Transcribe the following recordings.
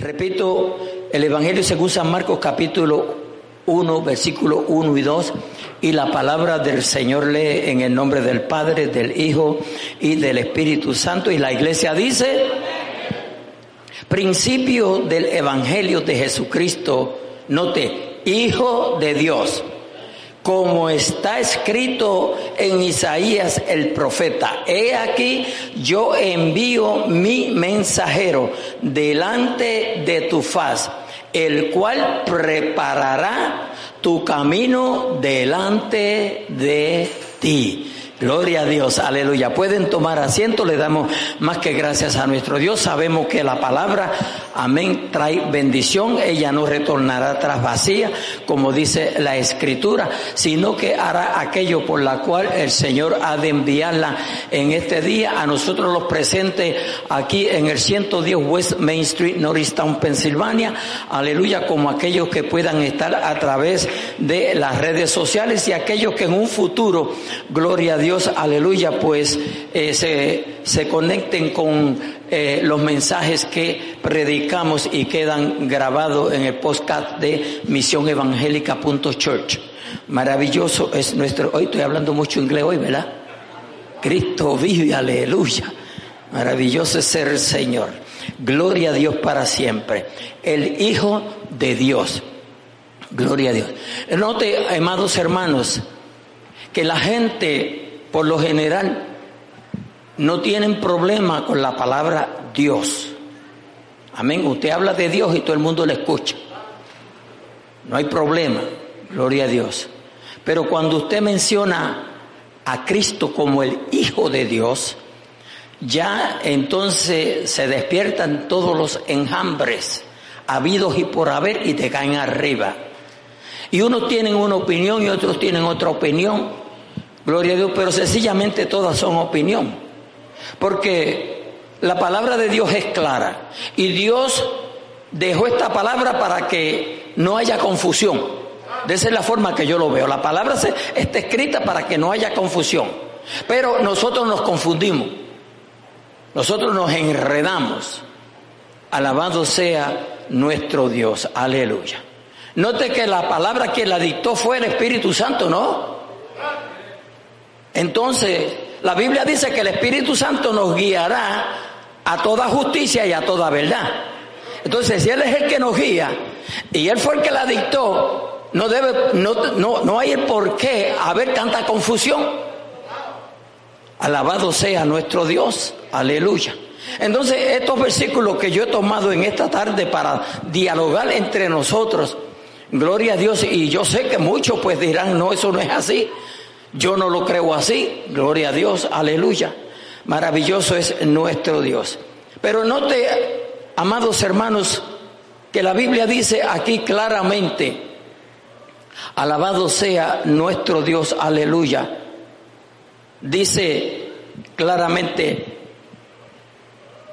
Repito, el Evangelio según San Marcos capítulo 1, versículo 1 y 2, y la palabra del Señor lee en el nombre del Padre, del Hijo y del Espíritu Santo, y la iglesia dice, principio del Evangelio de Jesucristo, note, Hijo de Dios como está escrito en Isaías el profeta. He aquí, yo envío mi mensajero delante de tu faz, el cual preparará tu camino delante de ti. Gloria a Dios, aleluya. Pueden tomar asiento, le damos más que gracias a nuestro Dios. Sabemos que la palabra, amén, trae bendición. Ella no retornará tras vacía, como dice la escritura, sino que hará aquello por la cual el Señor ha de enviarla en este día a nosotros los presentes aquí en el 110 West Main Street, Norristown, Pensilvania. Aleluya, como aquellos que puedan estar a través de las redes sociales y aquellos que en un futuro, gloria a Dios, Dios, aleluya, pues eh, se, se, conecten con eh, los mensajes que predicamos y quedan grabados en el podcast de misionevangélica.church. Maravilloso es nuestro, hoy estoy hablando mucho inglés hoy, ¿verdad? Cristo vive, aleluya. Maravilloso es ser el Señor. Gloria a Dios para siempre. El Hijo de Dios. Gloria a Dios. Note, amados hermanos, que la gente por lo general, no tienen problema con la palabra Dios. Amén. Usted habla de Dios y todo el mundo le escucha. No hay problema. Gloria a Dios. Pero cuando usted menciona a Cristo como el Hijo de Dios, ya entonces se despiertan todos los enjambres habidos y por haber y te caen arriba. Y unos tienen una opinión y otros tienen otra opinión. Gloria a Dios, pero sencillamente todas son opinión. Porque la palabra de Dios es clara. Y Dios dejó esta palabra para que no haya confusión. De esa es la forma que yo lo veo. La palabra está escrita para que no haya confusión. Pero nosotros nos confundimos. Nosotros nos enredamos. Alabado sea nuestro Dios. Aleluya. Note que la palabra que la dictó fue el Espíritu Santo, ¿no? Entonces, la Biblia dice que el Espíritu Santo nos guiará a toda justicia y a toda verdad. Entonces, si Él es el que nos guía y Él fue el que la dictó, no debe, no, no, no hay por qué haber tanta confusión. Alabado sea nuestro Dios, aleluya. Entonces, estos versículos que yo he tomado en esta tarde para dialogar entre nosotros, gloria a Dios, y yo sé que muchos pues dirán, no, eso no es así. Yo no lo creo así, gloria a Dios, aleluya. Maravilloso es nuestro Dios. Pero note, amados hermanos, que la Biblia dice aquí claramente, alabado sea nuestro Dios, aleluya. Dice claramente,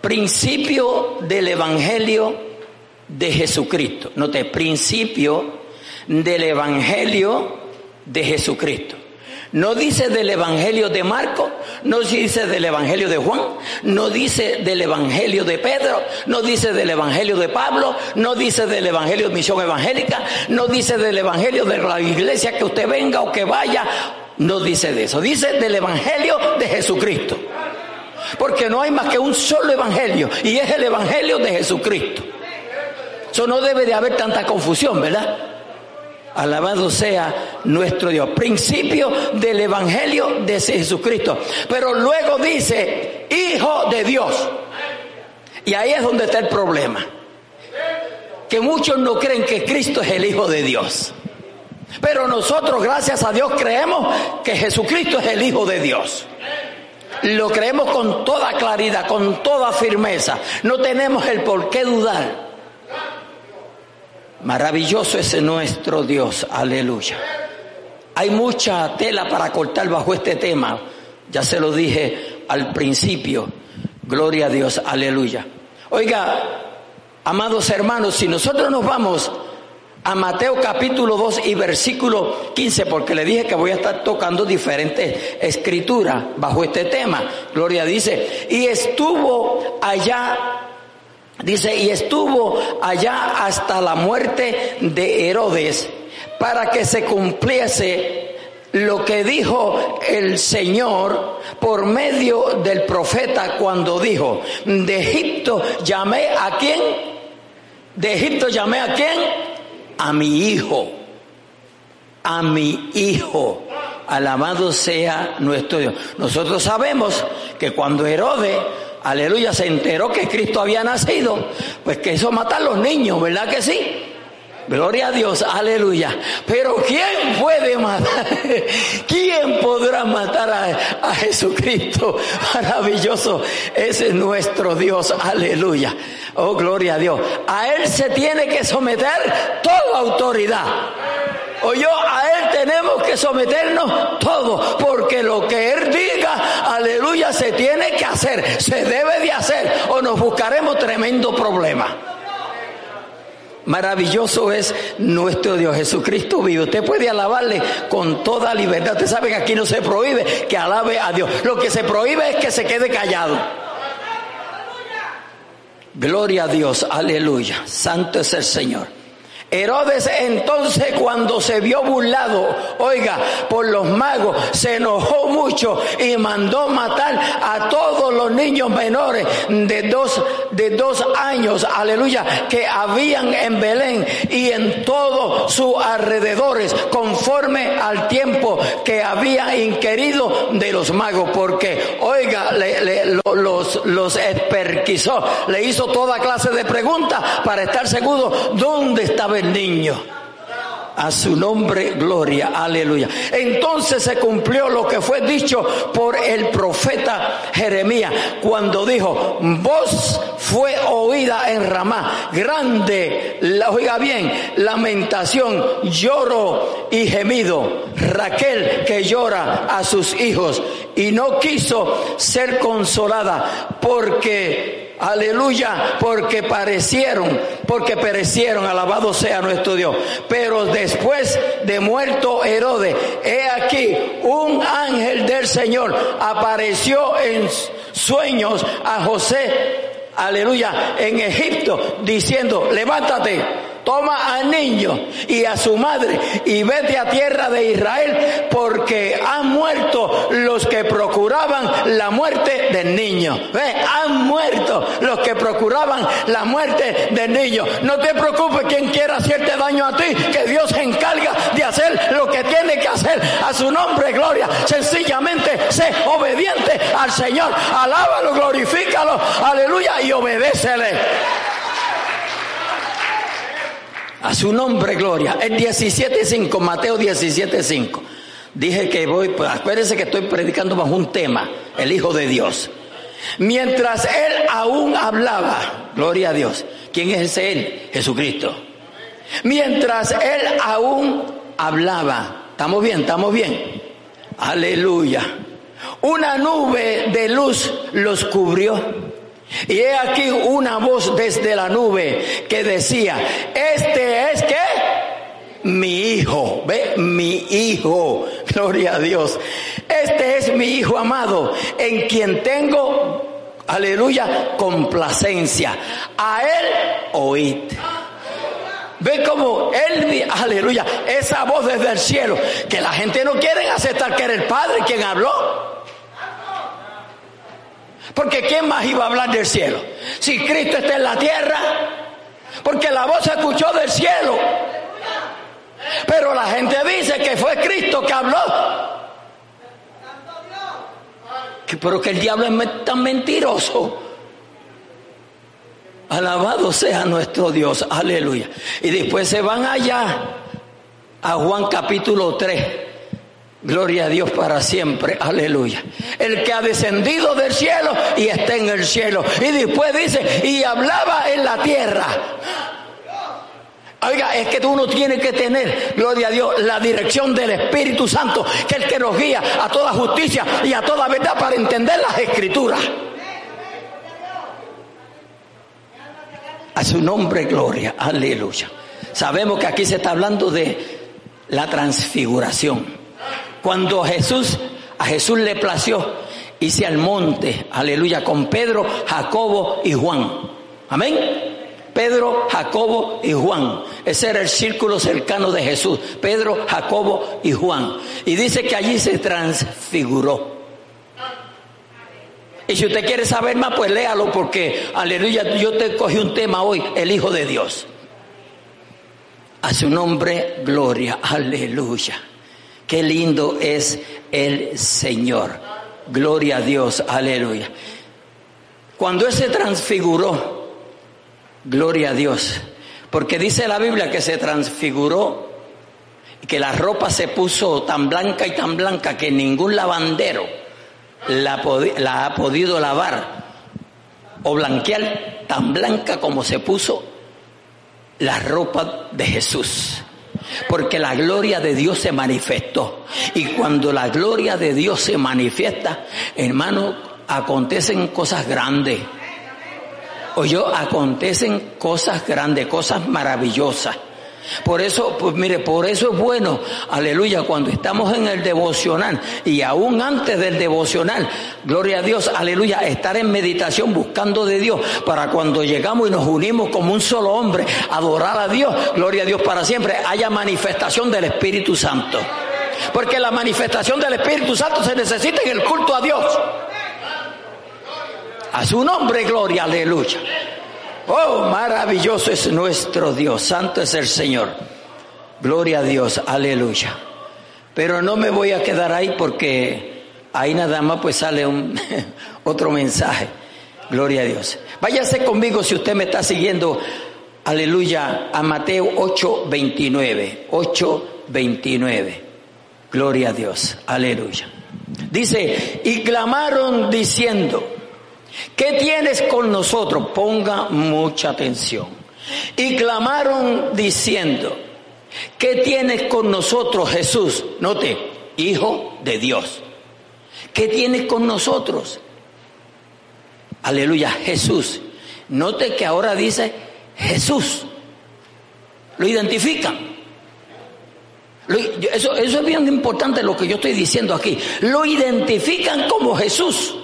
principio del Evangelio de Jesucristo. Note, principio del Evangelio de Jesucristo. No dice del Evangelio de Marco, no dice del Evangelio de Juan, no dice del Evangelio de Pedro, no dice del Evangelio de Pablo, no dice del Evangelio de Misión Evangélica, no dice del Evangelio de la iglesia que usted venga o que vaya, no dice de eso, dice del Evangelio de Jesucristo. Porque no hay más que un solo Evangelio y es el Evangelio de Jesucristo. Eso no debe de haber tanta confusión, ¿verdad? Alabado sea nuestro Dios. Principio del Evangelio de Jesucristo. Pero luego dice, Hijo de Dios. Y ahí es donde está el problema. Que muchos no creen que Cristo es el Hijo de Dios. Pero nosotros, gracias a Dios, creemos que Jesucristo es el Hijo de Dios. Lo creemos con toda claridad, con toda firmeza. No tenemos el por qué dudar. Maravilloso es nuestro Dios, aleluya. Hay mucha tela para cortar bajo este tema, ya se lo dije al principio, gloria a Dios, aleluya. Oiga, amados hermanos, si nosotros nos vamos a Mateo capítulo 2 y versículo 15, porque le dije que voy a estar tocando diferentes escrituras bajo este tema. Gloria dice, y estuvo allá Dice, y estuvo allá hasta la muerte de Herodes, para que se cumpliese lo que dijo el Señor por medio del profeta cuando dijo, de Egipto llamé a quién, de Egipto llamé a quién, a mi hijo, a mi hijo. Alabado sea nuestro Dios. Nosotros sabemos que cuando Herodes, aleluya, se enteró que Cristo había nacido, pues que hizo matar a los niños, ¿verdad que sí? Gloria a Dios, aleluya. Pero ¿quién puede matar? ¿Quién podrá matar a, a, Jesucristo? Maravilloso. Ese es nuestro Dios, aleluya. Oh, gloria a Dios. A Él se tiene que someter toda autoridad. O yo a Él tenemos que someternos todo, porque lo que Él diga, aleluya, se tiene que hacer, se debe de hacer, o nos buscaremos tremendo problema. Maravilloso es nuestro Dios Jesucristo vive. Usted puede alabarle con toda libertad. Usted sabe que aquí no se prohíbe que alabe a Dios. Lo que se prohíbe es que se quede callado. Gloria a Dios, aleluya. Santo es el Señor. Herodes entonces cuando se vio burlado, oiga, por los magos, se enojó mucho y mandó matar a todos los niños menores de dos, de dos años, aleluya, que habían en Belén y en todos sus alrededores, conforme al tiempo que había inquirido de los magos, porque, oiga, le, los, los esperquizó, le hizo toda clase de preguntas para estar seguro dónde estaba el niño. A su nombre, gloria, aleluya. Entonces se cumplió lo que fue dicho por el profeta Jeremías cuando dijo, voz fue oída en Ramá, grande, la, oiga bien, lamentación, lloro y gemido. Raquel que llora a sus hijos y no quiso ser consolada porque Aleluya, porque parecieron, porque perecieron, alabado sea nuestro Dios. Pero después de muerto Herodes, he aquí un ángel del Señor apareció en sueños a José, aleluya, en Egipto, diciendo, levántate toma al niño y a su madre y vete a tierra de Israel porque han muerto los que procuraban la muerte del niño. Ve, han muerto los que procuraban la muerte del niño. No te preocupes quien quiera hacerte daño a ti, que Dios se encarga de hacer lo que tiene que hacer a su nombre, gloria. Sencillamente sé obediente al Señor. Alábalo, glorifícalo, aleluya y obedécele. A su nombre, gloria. Es 17.5, Mateo 17.5. Dije que voy, pues acuérdense que estoy predicando bajo un tema, el Hijo de Dios. Mientras él aún hablaba, gloria a Dios. ¿Quién es ese él? Jesucristo. Mientras él aún hablaba, estamos bien, estamos bien. Aleluya. Una nube de luz los cubrió y he aquí una voz desde la nube que decía, este es que mi hijo, ve, mi hijo, gloria a Dios. Este es mi hijo amado, en quien tengo, aleluya, complacencia. A él oíd. Ve como él, aleluya, esa voz desde el cielo, que la gente no quiere aceptar que era el Padre quien habló. Porque ¿quién más iba a hablar del cielo? Si Cristo está en la tierra, porque la voz se escuchó del cielo. Pero la gente dice que fue Cristo que habló. pero que el diablo es tan mentiroso. Alabado sea nuestro Dios, aleluya. Y después se van allá a Juan capítulo 3. Gloria a Dios para siempre, aleluya. El que ha descendido del cielo y está en el cielo. Y después dice, y hablaba en la tierra. Oiga, es que uno tiene que tener, gloria a Dios, la dirección del Espíritu Santo, que es el que nos guía a toda justicia y a toda verdad para entender las escrituras. A su nombre, gloria, aleluya. Sabemos que aquí se está hablando de la transfiguración. Cuando Jesús, a Jesús le plació, hice al monte, aleluya, con Pedro, Jacobo y Juan. Amén. Pedro, Jacobo y Juan. Ese era el círculo cercano de Jesús. Pedro, Jacobo y Juan. Y dice que allí se transfiguró. Y si usted quiere saber más, pues léalo porque, aleluya, yo te cogí un tema hoy, el Hijo de Dios. A su nombre, gloria, aleluya. Qué lindo es el Señor. Gloria a Dios, aleluya. Cuando Él se transfiguró, gloria a Dios, porque dice la Biblia que se transfiguró y que la ropa se puso tan blanca y tan blanca que ningún lavandero la, la ha podido lavar o blanquear tan blanca como se puso la ropa de Jesús. Porque la gloria de Dios se manifestó. Y cuando la gloria de Dios se manifiesta, hermano, acontecen cosas grandes. O yo, acontecen cosas grandes, cosas maravillosas. Por eso, pues mire, por eso es bueno, aleluya, cuando estamos en el devocional y aún antes del devocional, gloria a Dios, aleluya, estar en meditación buscando de Dios para cuando llegamos y nos unimos como un solo hombre, adorar a Dios, gloria a Dios para siempre, haya manifestación del Espíritu Santo. Porque la manifestación del Espíritu Santo se necesita en el culto a Dios. A su nombre, gloria, aleluya. Oh, maravilloso es nuestro Dios, santo es el Señor. Gloria a Dios, aleluya. Pero no me voy a quedar ahí porque ahí nada más pues sale un otro mensaje. Gloria a Dios. Váyase conmigo si usted me está siguiendo, aleluya, a Mateo 8:29. 8:29. Gloria a Dios, aleluya. Dice, y clamaron diciendo, ¿Qué tienes con nosotros? Ponga mucha atención. Y clamaron diciendo, ¿qué tienes con nosotros Jesús? Note, Hijo de Dios. ¿Qué tienes con nosotros? Aleluya, Jesús. Note que ahora dice Jesús. Lo identifican. eso, eso es bien importante lo que yo estoy diciendo aquí. Lo identifican como Jesús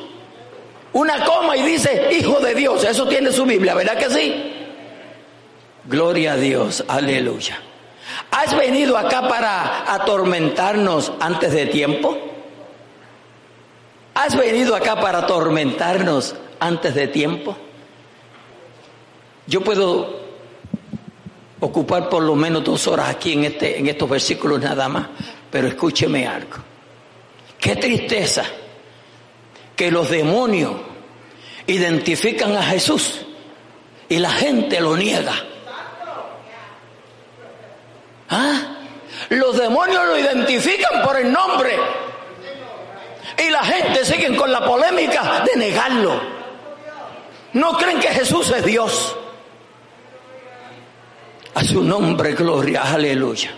una coma y dice Hijo de Dios. Eso tiene su Biblia, ¿verdad que sí? Gloria a Dios, aleluya. ¿Has venido acá para atormentarnos antes de tiempo? ¿Has venido acá para atormentarnos antes de tiempo? Yo puedo ocupar por lo menos dos horas aquí en, este, en estos versículos nada más, pero escúcheme algo. Qué tristeza que los demonios identifican a Jesús y la gente lo niega. ¿Ah? Los demonios lo identifican por el nombre y la gente sigue con la polémica de negarlo. No creen que Jesús es Dios. A su nombre, gloria, aleluya.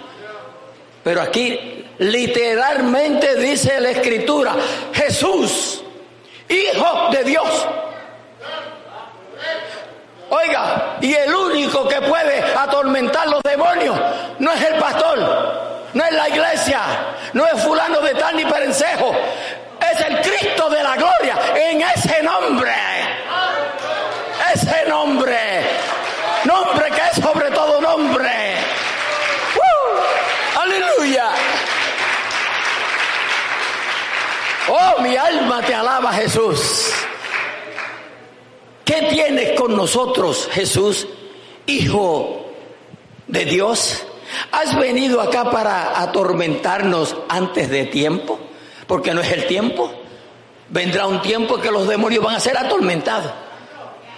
Pero aquí literalmente dice la escritura, Jesús Hijo de Dios. Oiga, y el único que puede atormentar los demonios no es el pastor, no es la iglesia, no es fulano de tal ni perencejo, es el Cristo de la gloria en ese nombre. Ese nombre, nombre que es sobre todo nombre. ¡Uh! Aleluya. Oh, mi alma te alaba Jesús. ¿Qué tienes con nosotros, Jesús, Hijo de Dios? ¿Has venido acá para atormentarnos antes de tiempo? Porque no es el tiempo. Vendrá un tiempo que los demonios van a ser atormentados.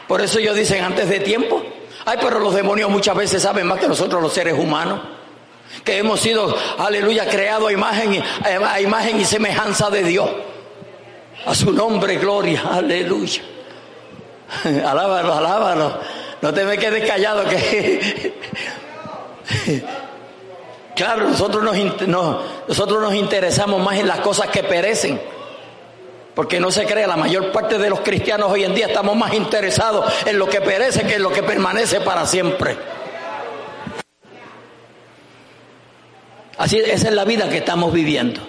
Por eso ellos dicen antes de tiempo. Ay, pero los demonios muchas veces saben más que nosotros los seres humanos. Que hemos sido, aleluya, creados a imagen, a imagen y semejanza de Dios. A su nombre, gloria, aleluya. Alábalo, alábalo. No te me quedes callado que... claro, nosotros nos, nosotros nos interesamos más en las cosas que perecen. Porque no se cree, la mayor parte de los cristianos hoy en día estamos más interesados en lo que perece que en lo que permanece para siempre. Así, esa es la vida que estamos viviendo.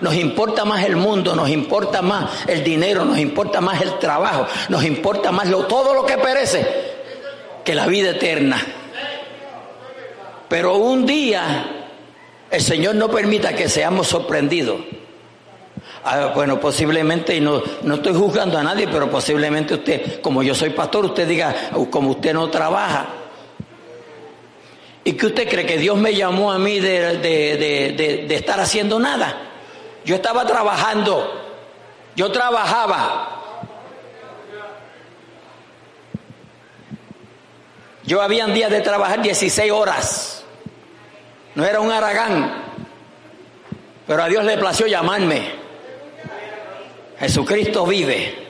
Nos importa más el mundo, nos importa más el dinero, nos importa más el trabajo, nos importa más todo lo que perece que la vida eterna. Pero un día el Señor no permita que seamos sorprendidos. Ah, bueno, posiblemente, y no, no estoy juzgando a nadie, pero posiblemente usted, como yo soy pastor, usted diga, oh, como usted no trabaja. ¿Y que usted cree que Dios me llamó a mí de, de estar haciendo nada? Yo estaba trabajando, yo trabajaba. Yo había días de trabajar 16 horas. No era un aragán. Pero a Dios le plació llamarme. Jesucristo vive.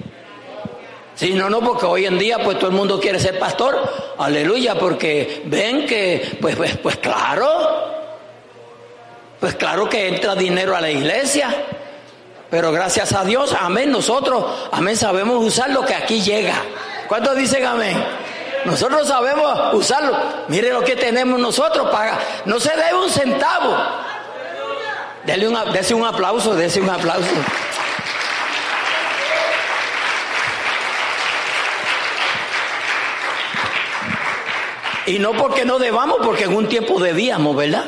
Sí, no, no, porque hoy en día pues todo el mundo quiere ser pastor. Aleluya, porque ven que, pues, pues, pues claro, pues claro que entra dinero a la iglesia. Pero gracias a Dios, amén, nosotros, amén, sabemos usar lo que aquí llega. ¿Cuántos dicen amén? Nosotros sabemos usarlo. Mire lo que tenemos nosotros, paga. No se debe un centavo. Un, dese un aplauso, dese un aplauso. Y no porque no debamos, porque en un tiempo debíamos, ¿verdad?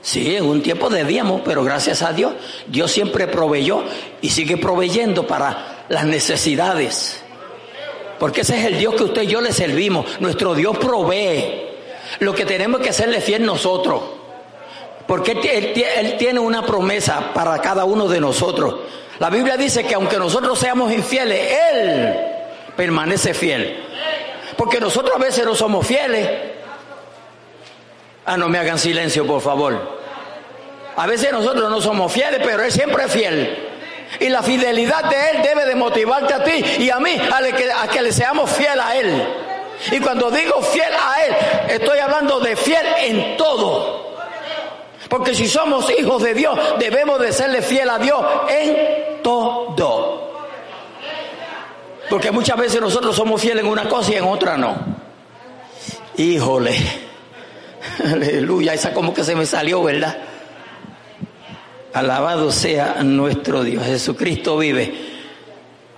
Sí, en un tiempo debíamos, pero gracias a Dios, Dios siempre proveyó y sigue proveyendo para las necesidades. Porque ese es el Dios que usted y yo le servimos. Nuestro Dios provee. Lo que tenemos que hacerle fiel nosotros. Porque él tiene una promesa para cada uno de nosotros. La Biblia dice que aunque nosotros seamos infieles, Él permanece fiel. Porque nosotros a veces no somos fieles. Ah, no me hagan silencio, por favor. A veces nosotros no somos fieles, pero Él siempre es fiel. Y la fidelidad de Él debe de motivarte a ti y a mí a que, le seamos fiel a Él. Y cuando digo fiel a Él, estoy hablando de fiel en todo. Porque si somos hijos de Dios, debemos de serle fiel a Dios en todo. Porque muchas veces nosotros somos fieles en una cosa y en otra no. Híjole. Aleluya, esa como que se me salió, ¿verdad? Alabado sea nuestro Dios. Jesucristo vive.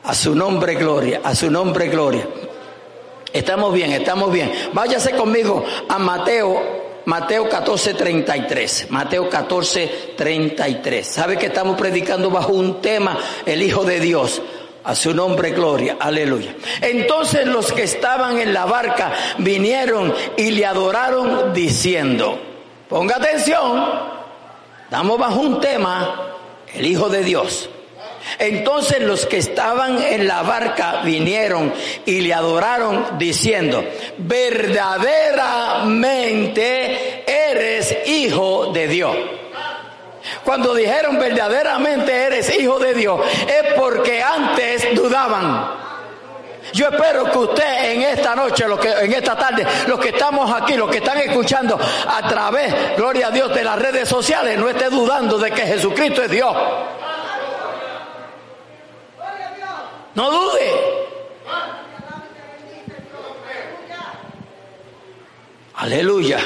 A su nombre gloria, a su nombre gloria. Estamos bien, estamos bien. Váyase conmigo a Mateo, Mateo 14, 33. Mateo 14, 33. ¿Sabe que estamos predicando bajo un tema, el Hijo de Dios? A su nombre gloria, aleluya. Entonces los que estaban en la barca vinieron y le adoraron diciendo, ponga atención, Estamos bajo un tema, el Hijo de Dios. Entonces los que estaban en la barca vinieron y le adoraron diciendo, verdaderamente eres hijo de Dios. Cuando dijeron verdaderamente eres hijo de Dios, es porque antes dudaban. Yo espero que usted en esta noche, en esta tarde, los que estamos aquí, los que están escuchando a través, gloria a Dios, de las redes sociales, no esté dudando de que Jesucristo es Dios. No dude. Aleluya.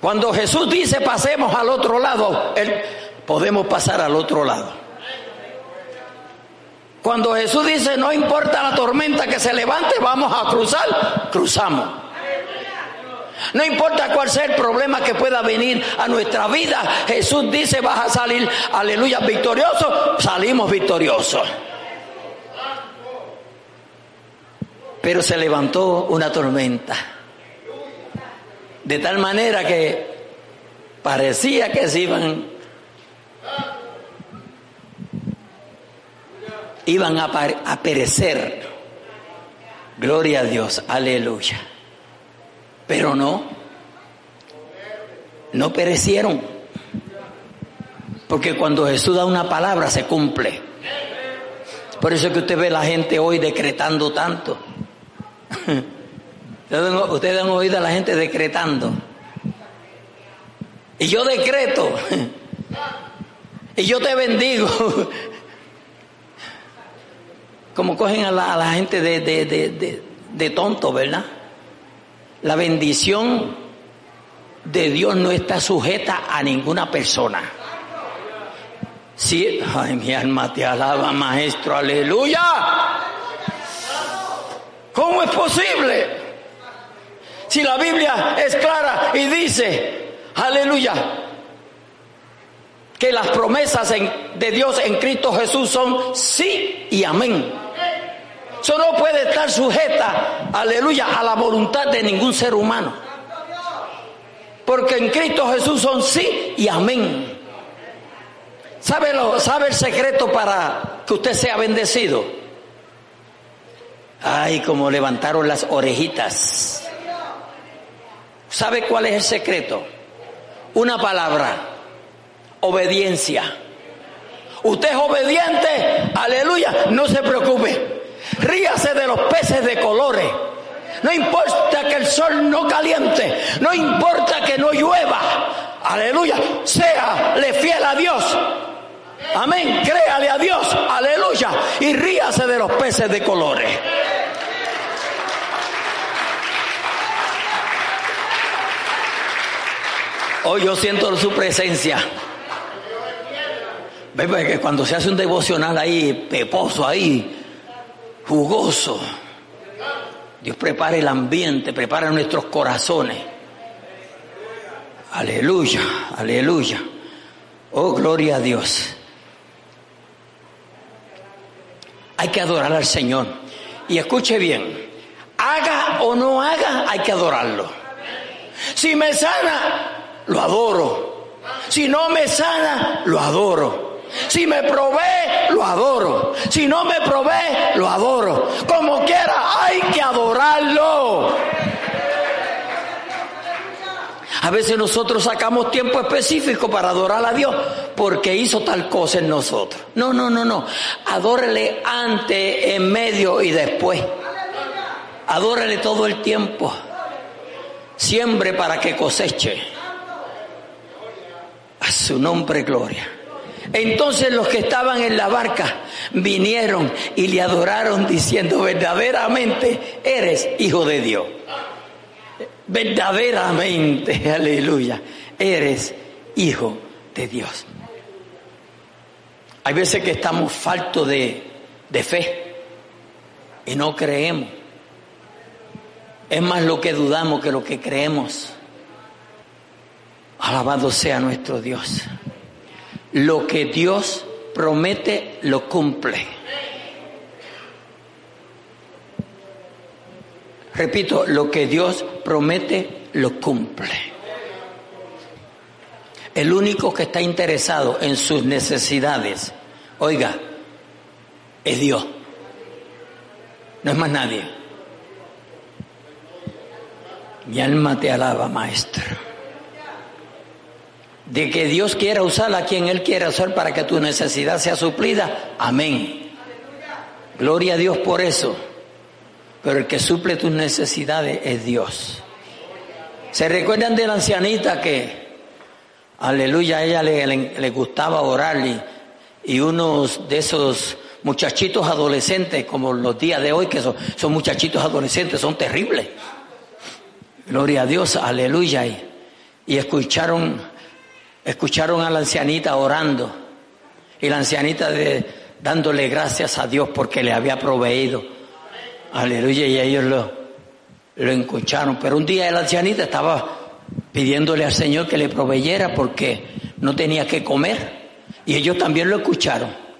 Cuando Jesús dice pasemos al otro lado, podemos pasar al otro lado. Cuando Jesús dice, no importa la tormenta que se levante, vamos a cruzar, cruzamos. No importa cuál sea el problema que pueda venir a nuestra vida, Jesús dice, vas a salir, aleluya, victorioso, salimos victoriosos. Pero se levantó una tormenta. De tal manera que parecía que se iban iban a, perecer. Gloria a Dios, aleluya. Pero no, no perecieron. Porque cuando Jesús da una palabra se cumple. Por eso es que usted ve la gente hoy decretando tanto. Ustedes han oído a la gente decretando. Y yo decreto. Y yo te bendigo como cogen a la, gente de, de, tonto, ¿verdad? La bendición de Dios no está sujeta a ninguna persona. Sí, ay, mi alma te alaba, maestro, aleluya. ¿Cómo es posible? Si la Biblia es clara y dice, aleluya, que las promesas de Dios en Cristo Jesús son sí y amén. Eso no puede estar sujeta, aleluya, a la voluntad de ningún ser humano. Porque en Cristo Jesús son sí y amén. ¿Sabe, lo, ¿Sabe el secreto para que usted sea bendecido? Ay, como levantaron las orejitas. ¿Sabe cuál es el secreto? Una palabra obediencia. Usted es obediente, aleluya, no se preocupe. Ríase de los peces de colores. No importa que el sol no caliente, no importa que no llueva. Aleluya, le fiel a Dios. Amén, créale a Dios, aleluya, y ríase de los peces de colores. Hoy yo siento su presencia. Ve que cuando se hace un devocional ahí, peposo ahí, jugoso, Dios prepara el ambiente, prepara nuestros corazones. Aleluya, aleluya. Oh, gloria a Dios. Hay que adorar al Señor. Y escuche bien, haga o no haga, hay que adorarlo. Si me sana, lo adoro. Si no me sana, lo adoro. Si me provee, lo adoro. Si no me provee, lo adoro. Como quiera, hay que adorarlo. A veces nosotros sacamos tiempo específico para adorar a Dios porque hizo tal cosa en nosotros. No, no, no, no. Adórele antes, en medio y después. Adórele todo el tiempo. Siembre para que coseche. Su nombre, gloria. Entonces los que estaban en la barca vinieron y le adoraron diciendo, verdaderamente eres hijo de Dios. Verdaderamente, aleluya, eres hijo de Dios. Hay veces que estamos faltos de, de fe y no creemos. Es más lo que dudamos que lo que creemos. Alabado sea nuestro Dios lo que Dios promete lo cumple. Repito, lo que Dios promete lo cumple. El único que está interesado en sus necesidades, oiga, es Dios. No es más nadie. Mi alma te alaba, maestro de que Dios quiera usar a quien Él quiera usar para que tu necesidad sea suplida. Amén. Gloria a Dios por eso. Pero el que suple tus necesidades es Dios. ¿Se recuerdan de la ancianita que, aleluya, a ella le, gustaba orar y, unos de esos muchachitos adolescentes, como los días de hoy, que son, son muchachitos adolescentes, son terribles. Gloria a Dios, aleluya. y escucharon escucharon a la ancianita orando y la ancianita de, dándole gracias a Dios porque le había proveído. Aleluya, y ellos lo, lo escucharon. Pero un día la ancianita estaba pidiéndole al Señor que le proveyera porque no tenía que comer y ellos también lo escucharon.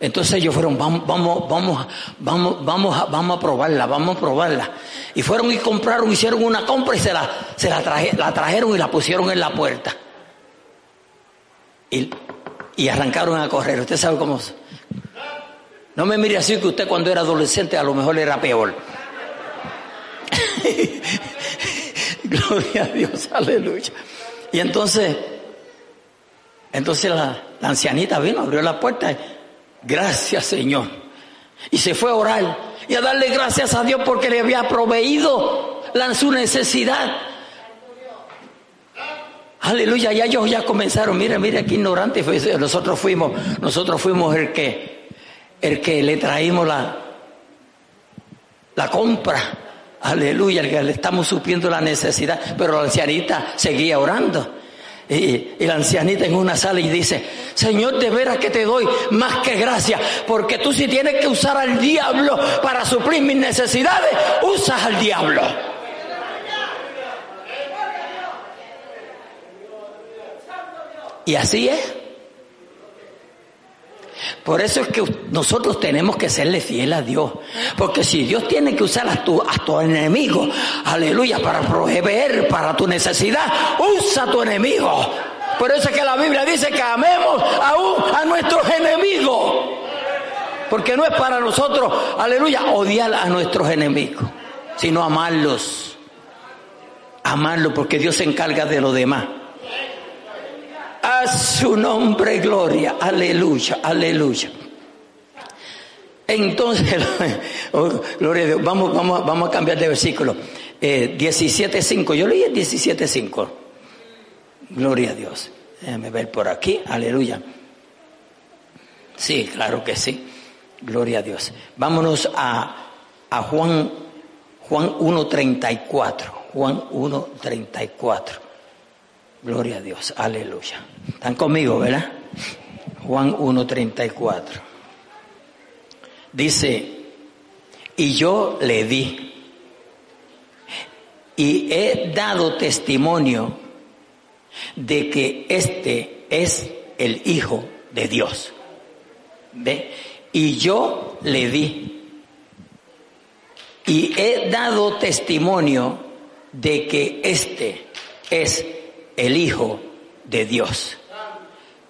Entonces ellos fueron, vamos, vamos, vamos, vamos, vamos a, vamos a probarla, vamos a probarla. Y fueron y compraron, hicieron una compra y se la, se la, la trajeron y la pusieron en la puerta y, arrancaron a correr. Usted sabe cómo. No me mire así que usted cuando era adolescente a lo mejor era peor. Gloria a Dios, aleluya. Y entonces, entonces la, ancianita vino, abrió la puerta. Gracias, Señor. Y se fue a orar y a darle gracias a Dios porque le había proveído la, su necesidad. Aleluya, ya ellos ya comenzaron, mire, mire, aquí ignorante, nosotros fuimos, nosotros fuimos el que, el que le traímos la, la compra. Aleluya, el que le estamos supiendo la necesidad, pero la ancianita seguía orando. Y, la ancianita en una sala y dice, Señor, de veras que te doy más que gracias, porque tú si tienes que usar al diablo para suplir mis necesidades, usas al diablo. Y así es. Por eso es que nosotros tenemos que serle fiel a Dios. Porque si Dios tiene que usar a tu, a tu enemigo, aleluya, para proveer para tu necesidad, usa a tu enemigo. Por eso es que la Biblia dice que amemos aún a nuestros enemigos. Porque no es para nosotros, aleluya, odiar a nuestros enemigos, sino amarlos. Amarlos porque Dios se encarga de lo demás. A su nombre, gloria. Aleluya, aleluya. Entonces, oh, gloria a Dios, vamos, vamos, vamos a cambiar de versículo. Eh, 17.5, yo leí el 17.5. Gloria a Dios. Déjame ver por aquí, aleluya. Sí, claro que sí. Gloria a Dios. Vámonos a, a Juan, Juan 1.34. Juan 1.34. Gloria a Dios, aleluya. ¿Están conmigo, verdad? Juan 1.34. Dice, y yo le di, y he dado testimonio de que este es el Hijo de Dios. ¿Ve? Y yo le di, y he dado testimonio de que este es el Hijo de Dios.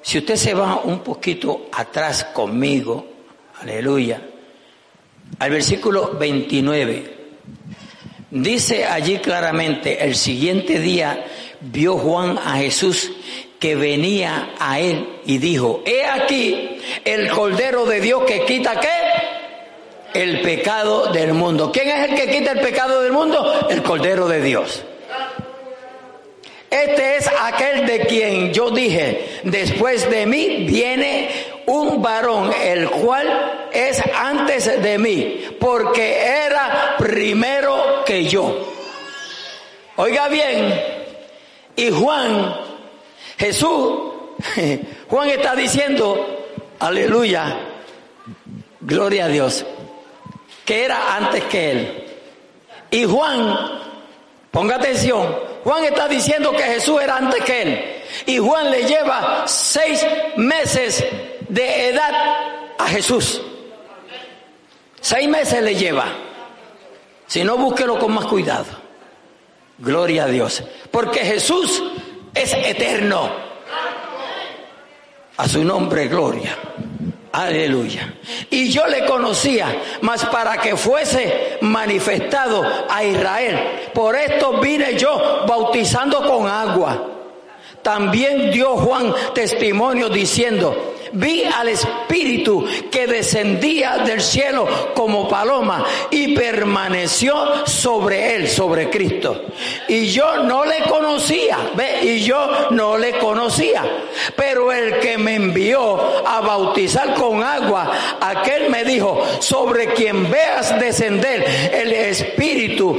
Si usted se va un poquito atrás conmigo, aleluya, al versículo 29, dice allí claramente, el siguiente día vio Juan a Jesús que venía a él y dijo, he aquí el Cordero de Dios que quita qué? El pecado del mundo. ¿Quién es el que quita el pecado del mundo? El Cordero de Dios. Este es aquel de quien yo dije, después de mí viene un varón, el cual es antes de mí, porque era primero que yo. Oiga bien, y Juan, Jesús, Juan está diciendo, aleluya, gloria a Dios, que era antes que él. Y Juan, ponga atención, Juan está diciendo que Jesús era antes que él. Y Juan le lleva seis meses de edad a Jesús. Seis meses le lleva. Si no, búsquelo con más cuidado. Gloria a Dios. Porque Jesús es eterno. A su nombre, gloria. Aleluya. Y yo le conocía, mas para que fuese manifestado a Israel. Por esto vine yo bautizando con agua. También dio Juan testimonio diciendo, vi al Espíritu que descendía del cielo como paloma y permaneció sobre él, sobre Cristo. Y yo no le conocía, ve, y yo no le conocía. Pero el que me envió a bautizar con agua, aquel me dijo, sobre quien veas descender el Espíritu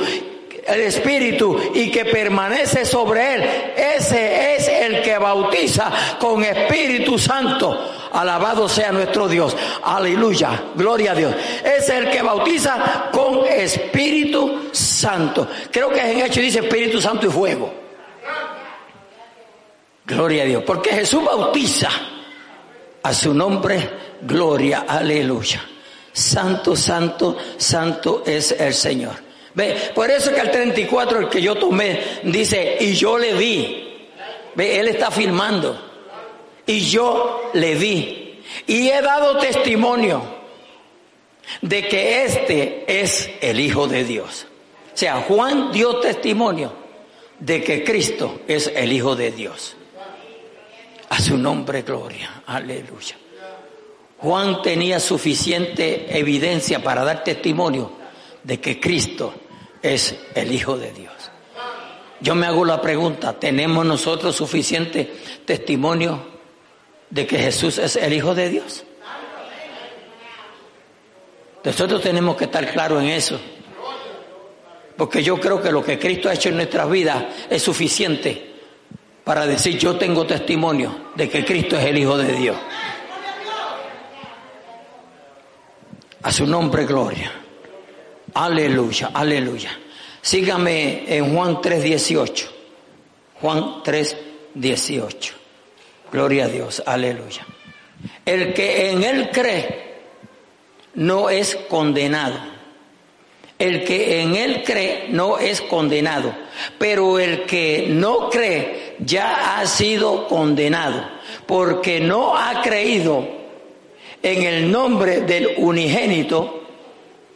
el Espíritu y que permanece sobre él, ese es el que bautiza con Espíritu Santo. Alabado sea nuestro Dios. Aleluya. Gloria a Dios. Es el que bautiza con Espíritu Santo. Creo que en hecho dice Espíritu Santo y fuego. Gloria a Dios. Porque Jesús bautiza a su nombre. Gloria. Aleluya. Santo, santo, santo es el Señor. Ve, por eso que al 34 el que yo tomé dice, y yo le vi. Ve, él está filmando y yo le di. Y he dado testimonio de que este es el Hijo de Dios. O sea, Juan dio testimonio de que Cristo es el Hijo de Dios. A su nombre, gloria. Aleluya. Juan tenía suficiente evidencia para dar testimonio de que Cristo es el Hijo de Dios. Yo me hago la pregunta, ¿tenemos nosotros suficiente testimonio de que Jesús es el Hijo de Dios. Nosotros tenemos que estar claros en eso. Porque yo creo que lo que Cristo ha hecho en nuestras vidas es suficiente para decir yo tengo testimonio de que Cristo es el Hijo de Dios. A su nombre, gloria. Aleluya, aleluya. Sígame en Juan 3.18. Juan 3.18. Gloria a Dios, aleluya. El que en él cree no es condenado. El que en él cree no es condenado, pero el que no cree ya ha sido condenado, porque no ha creído en el nombre del unigénito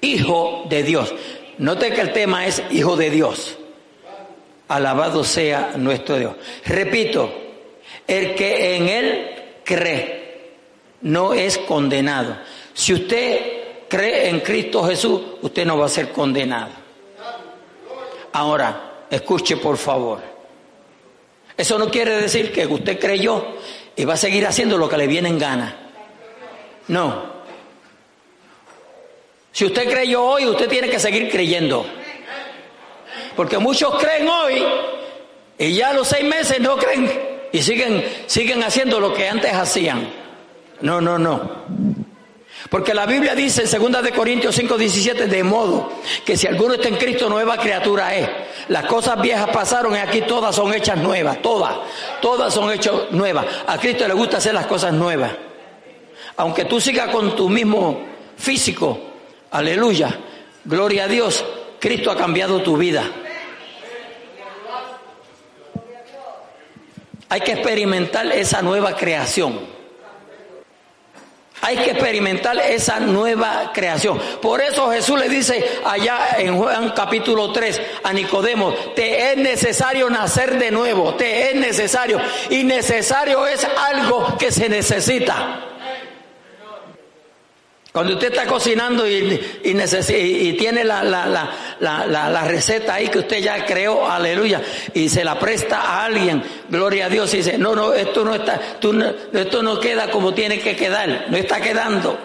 Hijo de Dios. Note que el tema es Hijo de Dios. Alabado sea nuestro Dios. Repito, el que en Él cree no es condenado. Si usted cree en Cristo Jesús, usted no va a ser condenado. Ahora, escuche por favor. Eso no quiere decir que usted creyó y va a seguir haciendo lo que le viene en gana. No. Si usted creyó hoy, usted tiene que seguir creyendo. Porque muchos creen hoy y ya a los seis meses no creen y siguen, siguen haciendo lo que antes hacían. No, no, no. Porque la Biblia dice en 2 de Corintios 5, 17, de modo que si alguno está en Cristo, nueva criatura es. Las cosas viejas pasaron y aquí todas son hechas nuevas, todas, todas son hechas nuevas. A Cristo le gusta hacer las cosas nuevas. Aunque tú sigas con tu mismo físico, aleluya, gloria a Dios, Cristo ha cambiado tu vida. Hay que experimentar esa nueva creación. Hay que experimentar esa nueva creación. Por eso Jesús le dice allá en Juan capítulo 3 a Nicodemo, te es necesario nacer de nuevo, te es necesario. Y necesario es algo que se necesita. Cuando usted está cocinando y, tiene la, la, receta ahí que usted ya creó, aleluya, y se la presta a alguien, gloria a Dios, y dice, no, no, esto no está, esto no queda como tiene que quedar, no está quedando.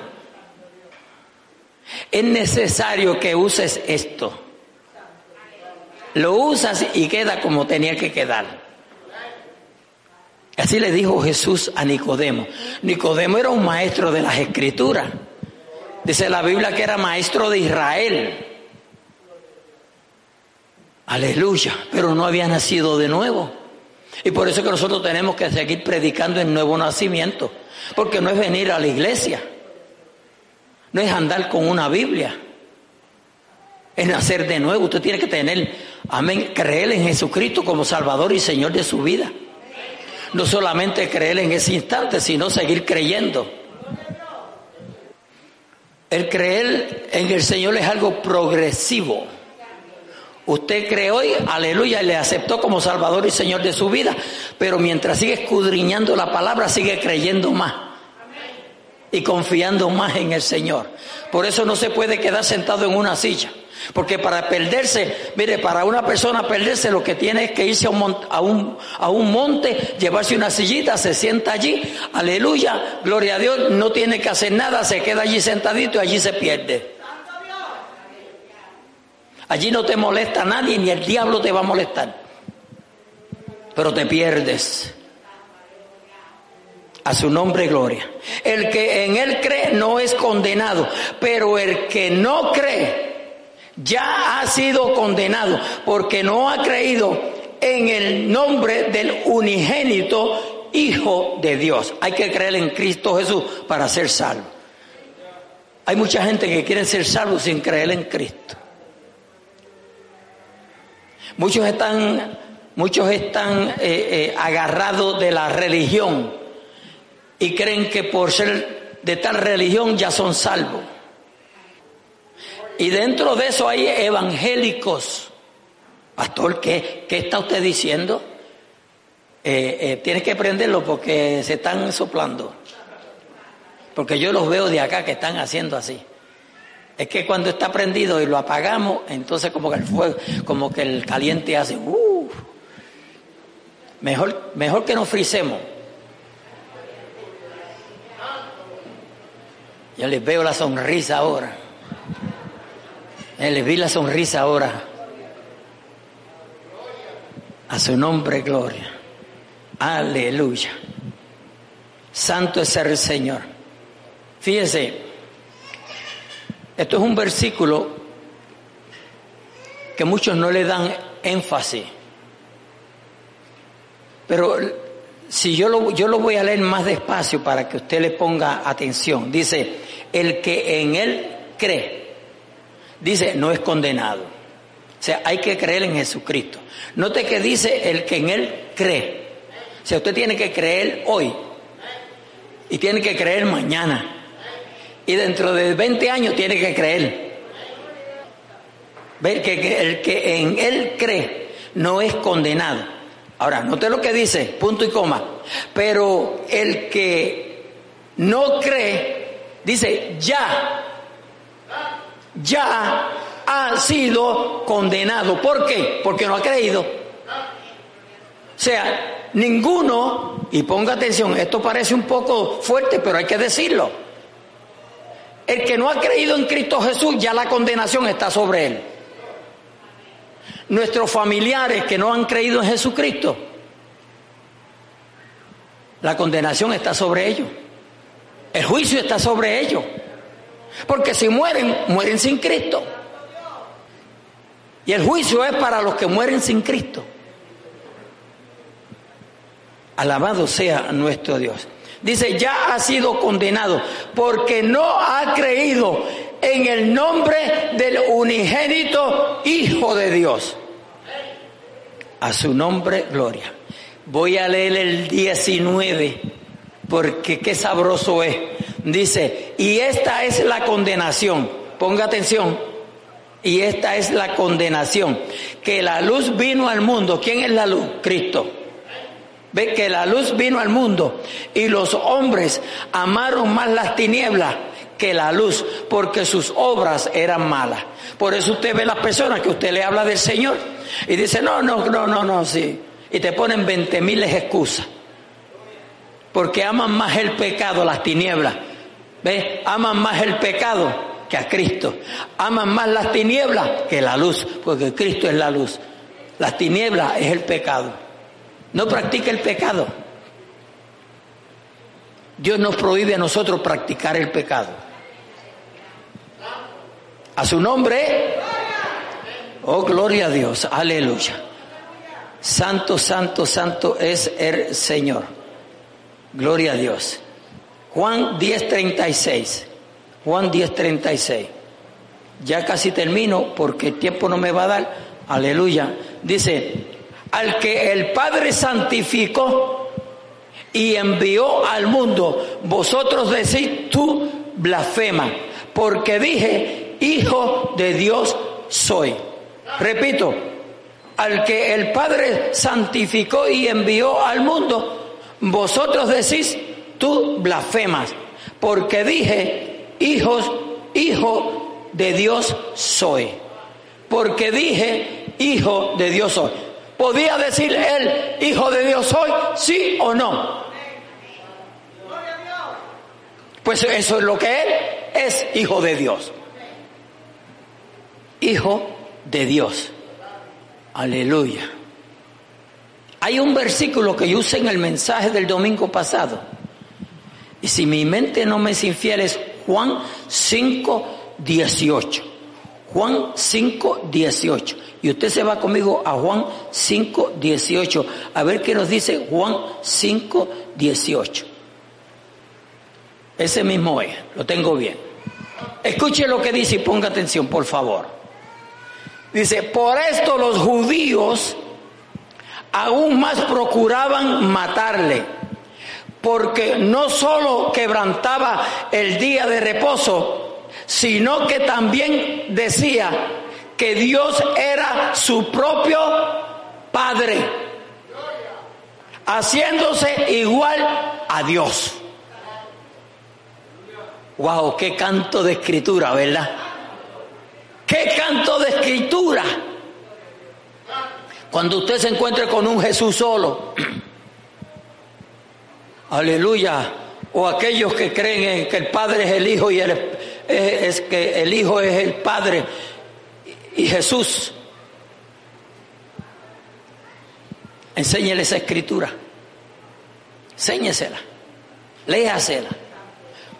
Es necesario que uses esto. Lo usas y queda como tenía que quedar. Así le dijo Jesús a Nicodemo. Nicodemo era un maestro de las escrituras. Dice la Biblia que era maestro de Israel. Aleluya, pero no había nacido de nuevo. Y por eso que nosotros tenemos que seguir predicando el nuevo nacimiento. Porque no es venir a la iglesia. No es andar con una Biblia. Es nacer de nuevo. Usted tiene que tener, amén, creer en Jesucristo como Salvador y Señor de su vida. No solamente creer en ese instante, sino seguir creyendo. El creer en el Señor es algo progresivo. Usted cree hoy, aleluya, y le aceptó como Salvador y Señor de su vida, pero mientras sigue escudriñando la palabra, sigue creyendo más y confiando más en el Señor. Por eso no se puede quedar sentado en una silla. Porque para perderse, mire, para una persona perderse lo que tiene es que irse a un, monte, llevarse una sillita, se sienta allí, aleluya, gloria a Dios, no tiene que hacer nada, se queda allí sentadito y allí se pierde. Allí no te molesta nadie, ni el diablo te va a molestar. Pero te pierdes. A su nombre, gloria. El que en él cree no es condenado, pero el que no cree ya ha sido condenado porque no ha creído en el nombre del unigénito Hijo de Dios. Hay que creer en Cristo Jesús para ser salvo. Hay mucha gente que quiere ser salvo sin creer en Cristo. Muchos están, muchos están eh, eh, agarrados de la religión y creen que por ser de tal religión ya son salvos. Y dentro de eso hay evangélicos. Pastor, ¿qué, qué está usted diciendo? Eh, eh, tiene que prenderlo porque se están soplando. Porque yo los veo de acá que están haciendo así. Es que cuando está prendido y lo apagamos, entonces como que el fuego, como que el caliente hace, uh, mejor, mejor que nos frisemos. Yo les veo la sonrisa ahora. Eh, le vi la sonrisa ahora. A su nombre, gloria. Aleluya. Santo es el Señor. Fíjese, esto es un versículo que muchos no le dan énfasis. Pero si yo lo, yo lo voy a leer más despacio para que usted le ponga atención. Dice, el que en él cree, dice, no es condenado. O sea, hay que creer en Jesucristo. Note que dice el que en él cree. O sea, usted tiene que creer hoy y tiene que creer mañana. Y dentro de 20 años tiene que creer. Ver que el que en él cree no es condenado. Ahora, note lo que dice, punto y coma. Pero el que no cree, dice ya, ya ha sido condenado. ¿Por qué? Porque no ha creído. O sea, ninguno, y ponga atención, esto parece un poco fuerte, pero hay que decirlo. El que no ha creído en Cristo Jesús, ya la condenación está sobre él. Nuestros familiares que no han creído en Jesucristo, la condenación está sobre ellos. El juicio está sobre ellos. Porque si mueren, mueren sin Cristo. Y el juicio es para los que mueren sin Cristo. Alabado sea nuestro Dios. Dice, ya ha sido condenado porque no ha creído en el nombre del unigénito Hijo de Dios. A su nombre, gloria. Voy a leer el 19 porque qué sabroso es. Dice, y esta es la condenación. Ponga atención. Y esta es la condenación. Que la luz vino al mundo. ¿Quién es la luz? Cristo. Ve que la luz vino al mundo y los hombres amaron más las tinieblas que la luz, porque sus obras eran malas. Por eso usted ve las personas que usted le habla del Señor y dice, no, no, no, no, no, sí. Y te ponen veinte miles excusas. Porque aman más el pecado, las tinieblas. ¿Ve? Aman más el pecado que a Cristo. Aman más las tinieblas que la luz, porque Cristo es la luz. Las tinieblas es el pecado. No practica el pecado. Dios nos prohíbe a nosotros practicar el pecado. A su nombre. Oh, gloria a Dios. Aleluya. Santo, santo, santo es el Señor. Gloria a Dios. Juan 10:36. Juan 10:36. Ya casi termino porque el tiempo no me va a dar. Aleluya. Dice, al que el Padre santificó y envió al mundo, vosotros decís tú blasfema, porque dije, hijo de Dios soy. Repito, al que el Padre santificó y envió al mundo, vosotros decís, tú blasfemas, porque dije, hijos, hijo de Dios soy. Porque dije, hijo de Dios soy. ¿Podía decir él, hijo de Dios soy? ¿Sí o no? Pues eso es lo que él es, hijo de Dios. Hijo de Dios. Aleluya. Hay un versículo que yo usé en el mensaje del domingo pasado. Y si mi mente no me es infiel es Juan 5, 18. Juan 5, 18. Y usted se va conmigo a Juan 5, 18. A ver qué nos dice Juan 5, 18. Ese mismo es, lo tengo bien. Escuche lo que dice y ponga atención, por favor. Dice, por esto los judíos aún más procuraban matarle, porque no solo quebrantaba el día de reposo, sino que también decía, que Dios era su propio Padre, haciéndose igual a Dios. Wow, qué canto de escritura, ¿verdad? Qué canto de escritura. Cuando usted se encuentre con un Jesús solo, aleluya, o aquellos que creen en que el Padre es el Hijo y el, es que el Hijo es el Padre y Jesús, enséñele esa escritura. Séñesela, léasela.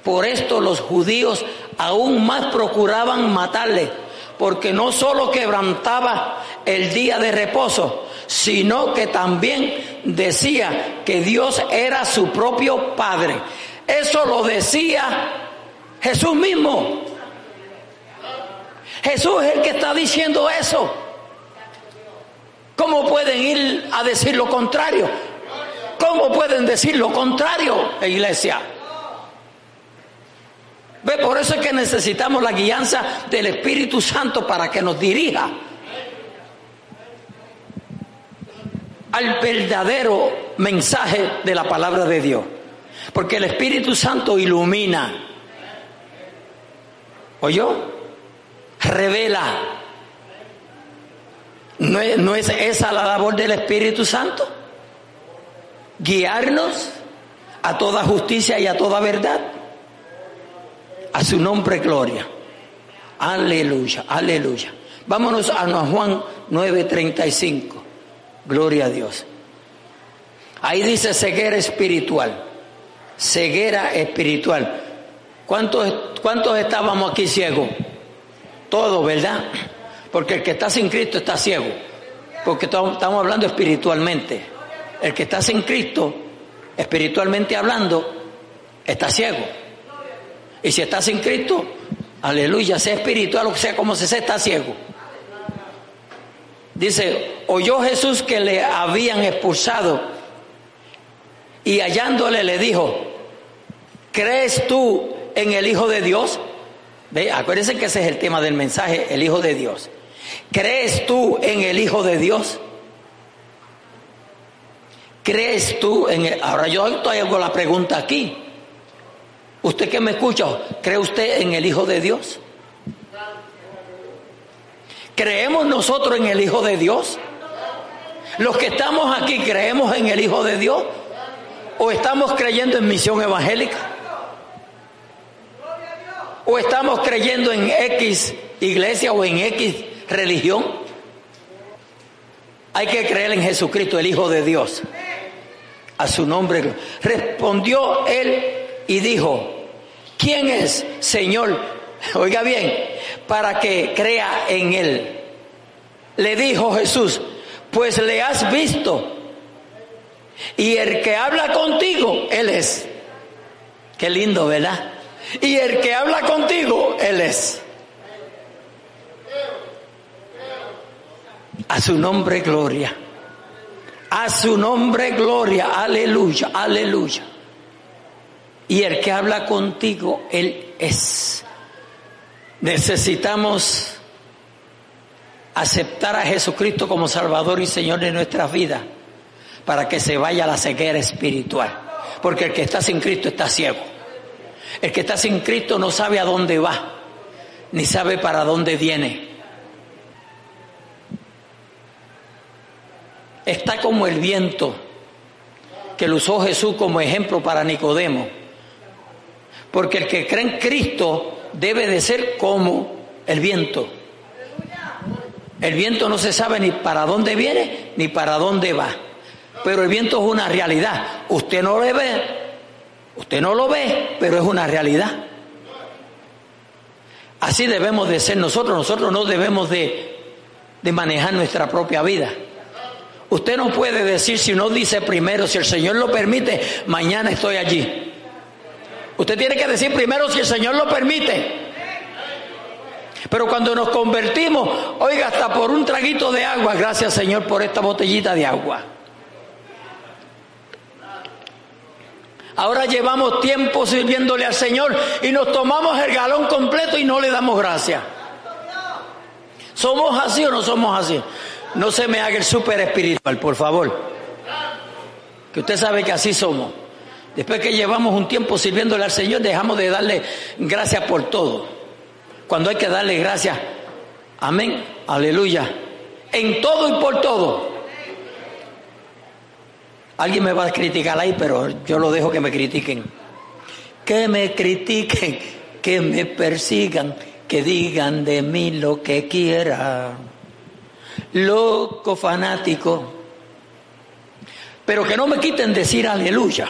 Por esto los judíos aún más procuraban matarle, porque no solo quebrantaba el día de reposo, sino que también decía que Dios era su propio Padre. Eso lo decía Jesús mismo. Jesús es el que está diciendo eso. ¿Cómo pueden ir a decir lo contrario? ¿Cómo pueden decir lo contrario, iglesia? Ve, por eso es que necesitamos la guianza del Espíritu Santo para que nos dirija al verdadero mensaje de la palabra de Dios. Porque el Espíritu Santo ilumina. ¿Oyó? Revela. ¿No es, ¿No es esa la labor del Espíritu Santo? Guiarnos a toda justicia y a toda verdad. A su nombre, gloria. Aleluya, aleluya. Vámonos a Juan 9:35. Gloria a Dios. Ahí dice ceguera espiritual. Ceguera espiritual. ¿Cuántos, cuántos estábamos aquí ciegos? Todos, ¿verdad? Porque el que está sin Cristo está ciego. Porque estamos hablando espiritualmente. El que está sin Cristo, espiritualmente hablando, está ciego. Y si está sin Cristo, aleluya, sea espiritual o sea como se sea, está ciego. Dice, oyó Jesús que le habían expulsado y hallándole le dijo, ¿crees tú en el Hijo de Dios? Ve, acuérdense que ese es el tema del mensaje, el Hijo de Dios. ¿Crees tú en el Hijo de Dios? ¿Crees tú en el... Ahora yo estoy hago la pregunta aquí. ¿Usted que me escucha, cree usted en el Hijo de Dios? ¿Creemos nosotros en el Hijo de Dios? Los que estamos aquí, ¿creemos en el Hijo de Dios? ¿O estamos creyendo en misión evangélica? ¿O estamos creyendo en X iglesia o en X religión? Hay que creer en Jesucristo, el Hijo de Dios. A su nombre. Respondió él y dijo, ¿quién es, Señor? Oiga bien, para que crea en él. Le dijo Jesús, pues le has visto. Y el que habla contigo, Él es. Qué lindo, ¿verdad? Y el que habla contigo, Él es. A su nombre, gloria. A su nombre, gloria. Aleluya, aleluya. Y el que habla contigo, Él es. Necesitamos aceptar a Jesucristo como Salvador y Señor de nuestras vidas para que se vaya la ceguera espiritual. Porque el que está sin Cristo está ciego. El que está sin Cristo no sabe a dónde va, ni sabe para dónde viene. Está como el viento que lo usó Jesús como ejemplo para Nicodemo. Porque el que cree en Cristo debe de ser como el viento. El viento no se sabe ni para dónde viene ni para dónde va. Pero el viento es una realidad. Usted no lo ve, usted no lo ve, pero es una realidad. Así debemos de ser nosotros. Nosotros no debemos de, de manejar nuestra propia vida. Usted no puede decir si no dice primero, si el Señor lo permite, mañana estoy allí. Usted tiene que decir primero si el Señor lo permite. Pero cuando nos convertimos, oiga, hasta por un traguito de agua, gracias Señor por esta botellita de agua. Ahora llevamos tiempo sirviéndole al Señor y nos tomamos el galón completo y no le damos gracias. ¿Somos así o no somos así? No se me haga el súper espiritual, por favor. Que usted sabe que así somos. Después que llevamos un tiempo sirviéndole al Señor, dejamos de darle gracias por todo cuando hay que darle gracias. Amén, aleluya. En todo y por todo. Alguien me va a criticar ahí, pero yo lo dejo que me critiquen. Que me critiquen, que me persigan, que digan de mí lo que quieran. Loco fanático. Pero que no me quiten decir aleluya.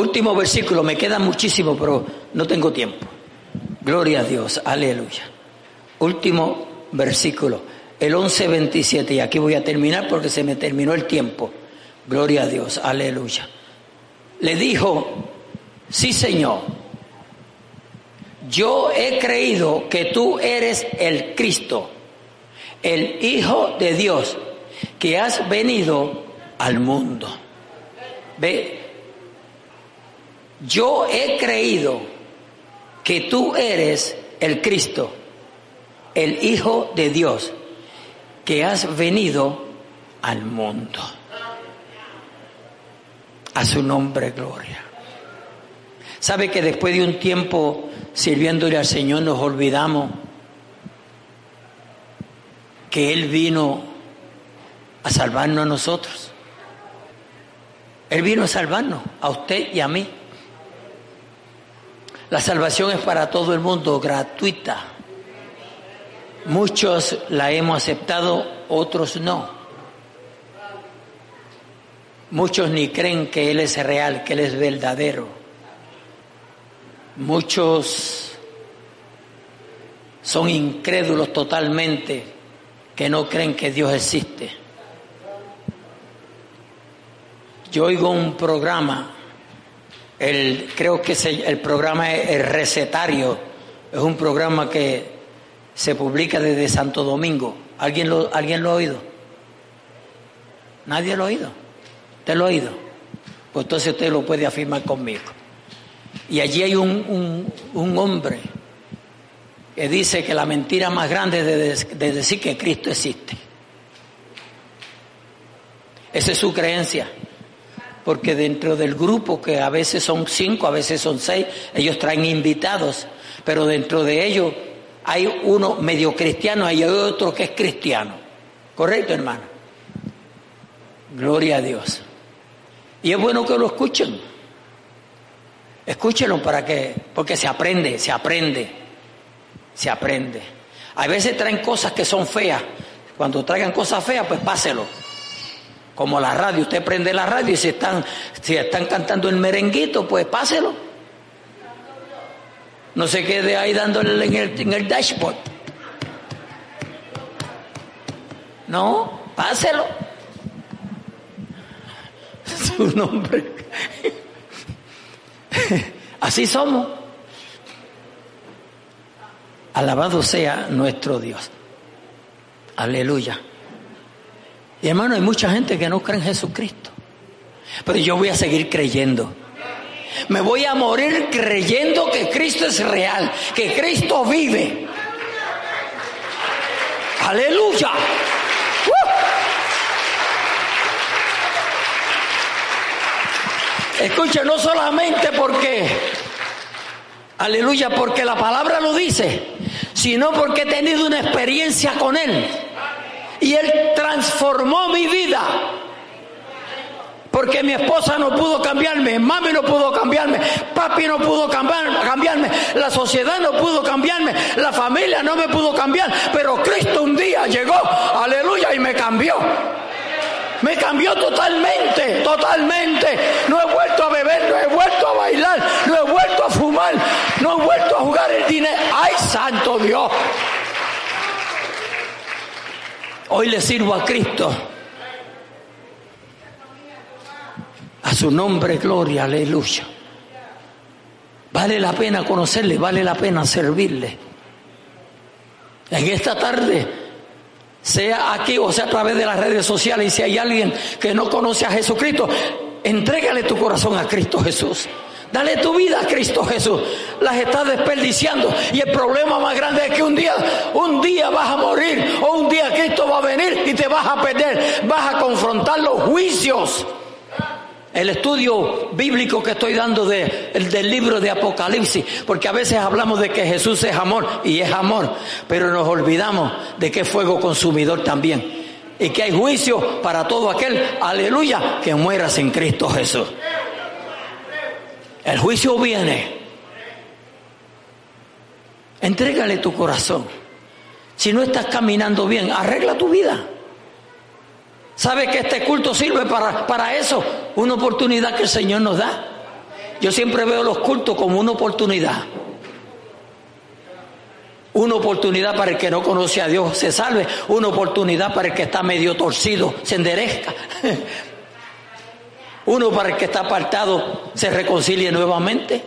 Último versículo, me queda muchísimo, pero no tengo tiempo. Gloria a Dios, aleluya. Último versículo, el 11.27, y aquí voy a terminar porque se me terminó el tiempo. Gloria a Dios, aleluya. Le dijo, sí Señor, yo he creído que tú eres el Cristo, el Hijo de Dios, que has venido al mundo. Ve, yo he creído que tú eres el Cristo, el Hijo de Dios, que has venido al mundo. A su nombre, gloria. ¿Sabe que después de un tiempo sirviéndole al Señor nos olvidamos que Él vino a salvarnos a nosotros? Él vino a salvarnos, a usted y a mí. La salvación es para todo el mundo, gratuita. Muchos la hemos aceptado, otros no. Muchos ni creen que Él es real, que Él es verdadero. Muchos son incrédulos totalmente, que no creen que Dios existe. Yo oigo un programa el, creo que el programa el recetario, es un programa que se publica desde Santo Domingo. ¿Alguien lo, ¿alguien lo ha oído? ¿Nadie lo ha oído? ¿Usted lo ha oído? Pues entonces usted lo puede afirmar conmigo. Y allí hay un, un, hombre que dice que la mentira más grande es de decir que Cristo existe. Esa es su creencia porque dentro del grupo, que a veces son cinco, a veces son seis, ellos traen invitados, pero dentro de ellos hay uno medio cristiano y hay otro que es cristiano. ¿Correcto, hermano? Gloria a Dios. Y es bueno que lo escuchen. Escúchenlo para que, porque se aprende, se aprende, se aprende. A veces traen cosas que son feas. Cuando traigan cosas feas, pues páselo como la radio, usted prende la radio y si están, si están cantando el merenguito, pues páselo. No se quede ahí dándole en el, en el dashboard. No, páselo. Su nombre. Así somos. Alabado sea nuestro Dios. Aleluya. Y hermano, hay mucha gente que no cree en Jesucristo. Pero yo voy a seguir creyendo. Me voy a morir creyendo que Cristo es real, que Cristo vive. Aleluya. Escucha, no solamente porque, aleluya, porque la palabra lo dice, sino porque he tenido una experiencia con Él. Y Él transformó mi vida. Porque mi esposa no pudo cambiarme, mami no pudo cambiarme, papi no pudo cambiarme, la sociedad no pudo cambiarme, la familia no me pudo cambiar, pero Cristo un día llegó, aleluya, y me cambió. Me cambió totalmente, totalmente. No he vuelto a beber, no he vuelto a bailar, no he vuelto a fumar, no he vuelto a jugar el dinero. ¡Ay, santo Dios! Hoy le sirvo a Cristo. A su nombre, gloria, aleluya. Vale la pena conocerle, vale la pena servirle. En esta tarde, sea aquí o sea a través de las redes sociales, si hay alguien que no conoce a Jesucristo, entrégale tu corazón a Cristo Jesús. Dale tu vida a Cristo Jesús. Las estás desperdiciando. Y el problema más grande es que un día, un día vas a morir o un día Cristo va a venir y te vas a perder. Vas a confrontar los juicios. El estudio bíblico que estoy dando de, del libro de Apocalipsis, porque a veces hablamos de que Jesús es amor y es amor, pero nos olvidamos de que es fuego consumidor también y que hay juicio para todo aquel, aleluya, que muera sin Cristo Jesús. El juicio viene. Entrégale tu corazón. Si no estás caminando bien, arregla tu vida. ¿Sabe que este culto sirve para, para eso? Una oportunidad que el Señor nos da. Yo siempre veo los cultos como una oportunidad. Una oportunidad para el que no conoce a Dios se salve. Una oportunidad para el que está medio torcido se enderezca. Uno para el que está apartado se reconcilie nuevamente.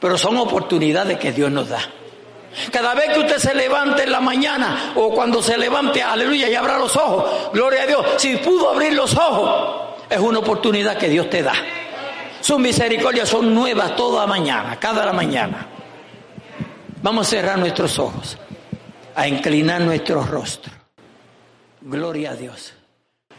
Pero son oportunidades que Dios nos da. Cada vez que usted se levante en la mañana o cuando se levante, aleluya, y abra los ojos, gloria a Dios, si pudo abrir los ojos, es una oportunidad que Dios te da. Sus misericordias son nuevas toda mañana, cada mañana. Vamos a cerrar nuestros ojos, a inclinar nuestro rostro. Gloria a Dios.